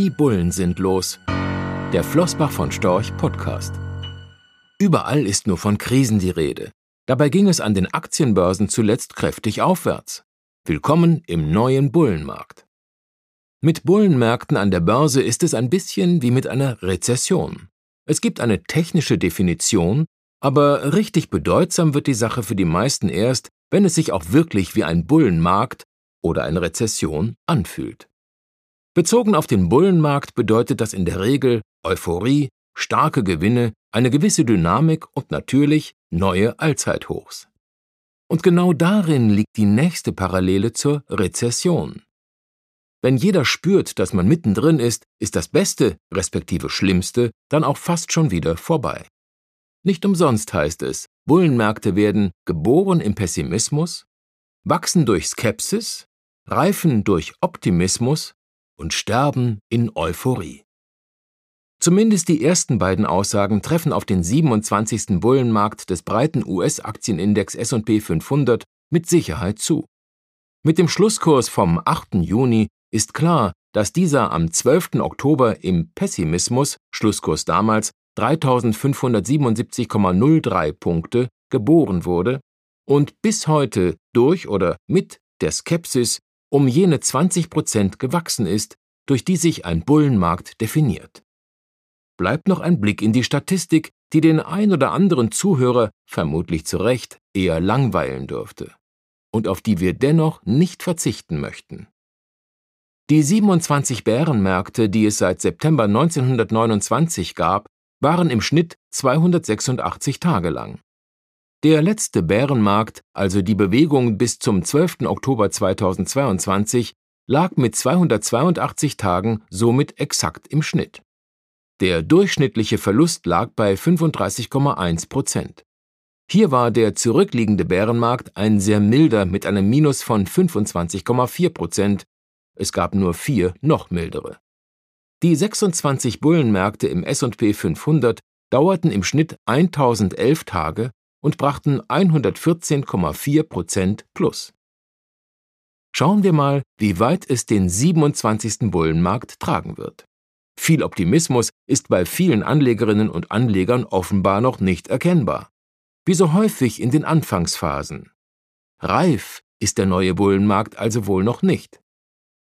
Die Bullen sind los. Der Flossbach von Storch Podcast. Überall ist nur von Krisen die Rede. Dabei ging es an den Aktienbörsen zuletzt kräftig aufwärts. Willkommen im neuen Bullenmarkt. Mit Bullenmärkten an der Börse ist es ein bisschen wie mit einer Rezession. Es gibt eine technische Definition, aber richtig bedeutsam wird die Sache für die meisten erst, wenn es sich auch wirklich wie ein Bullenmarkt oder eine Rezession anfühlt. Bezogen auf den Bullenmarkt bedeutet das in der Regel Euphorie, starke Gewinne, eine gewisse Dynamik und natürlich neue Allzeithochs. Und genau darin liegt die nächste Parallele zur Rezession. Wenn jeder spürt, dass man mittendrin ist, ist das Beste, respektive Schlimmste, dann auch fast schon wieder vorbei. Nicht umsonst heißt es, Bullenmärkte werden geboren im Pessimismus, wachsen durch Skepsis, reifen durch Optimismus und sterben in Euphorie. Zumindest die ersten beiden Aussagen treffen auf den 27. Bullenmarkt des breiten US-Aktienindex S&P 500 mit Sicherheit zu. Mit dem Schlusskurs vom 8. Juni ist klar, dass dieser am 12. Oktober im Pessimismus, Schlusskurs damals 3577,03 Punkte, geboren wurde und bis heute durch oder mit der Skepsis um jene 20 Prozent gewachsen ist, durch die sich ein Bullenmarkt definiert. Bleibt noch ein Blick in die Statistik, die den ein oder anderen Zuhörer, vermutlich zu Recht, eher langweilen dürfte und auf die wir dennoch nicht verzichten möchten. Die 27 Bärenmärkte, die es seit September 1929 gab, waren im Schnitt 286 Tage lang. Der letzte Bärenmarkt, also die Bewegung bis zum 12. Oktober 2022, lag mit 282 Tagen somit exakt im Schnitt. Der durchschnittliche Verlust lag bei 35,1 Prozent. Hier war der zurückliegende Bärenmarkt ein sehr milder mit einem Minus von 25,4 Prozent es gab nur vier noch mildere. Die 26 Bullenmärkte im S&P 500 dauerten im Schnitt 1011 Tage und brachten 114,4 Prozent plus. Schauen wir mal, wie weit es den 27. Bullenmarkt tragen wird. Viel Optimismus ist bei vielen Anlegerinnen und Anlegern offenbar noch nicht erkennbar. Wie so häufig in den Anfangsphasen. Reif ist der neue Bullenmarkt also wohl noch nicht.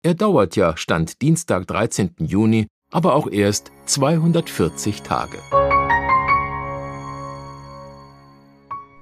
Er dauert ja, Stand Dienstag, 13. Juni, aber auch erst 240 Tage.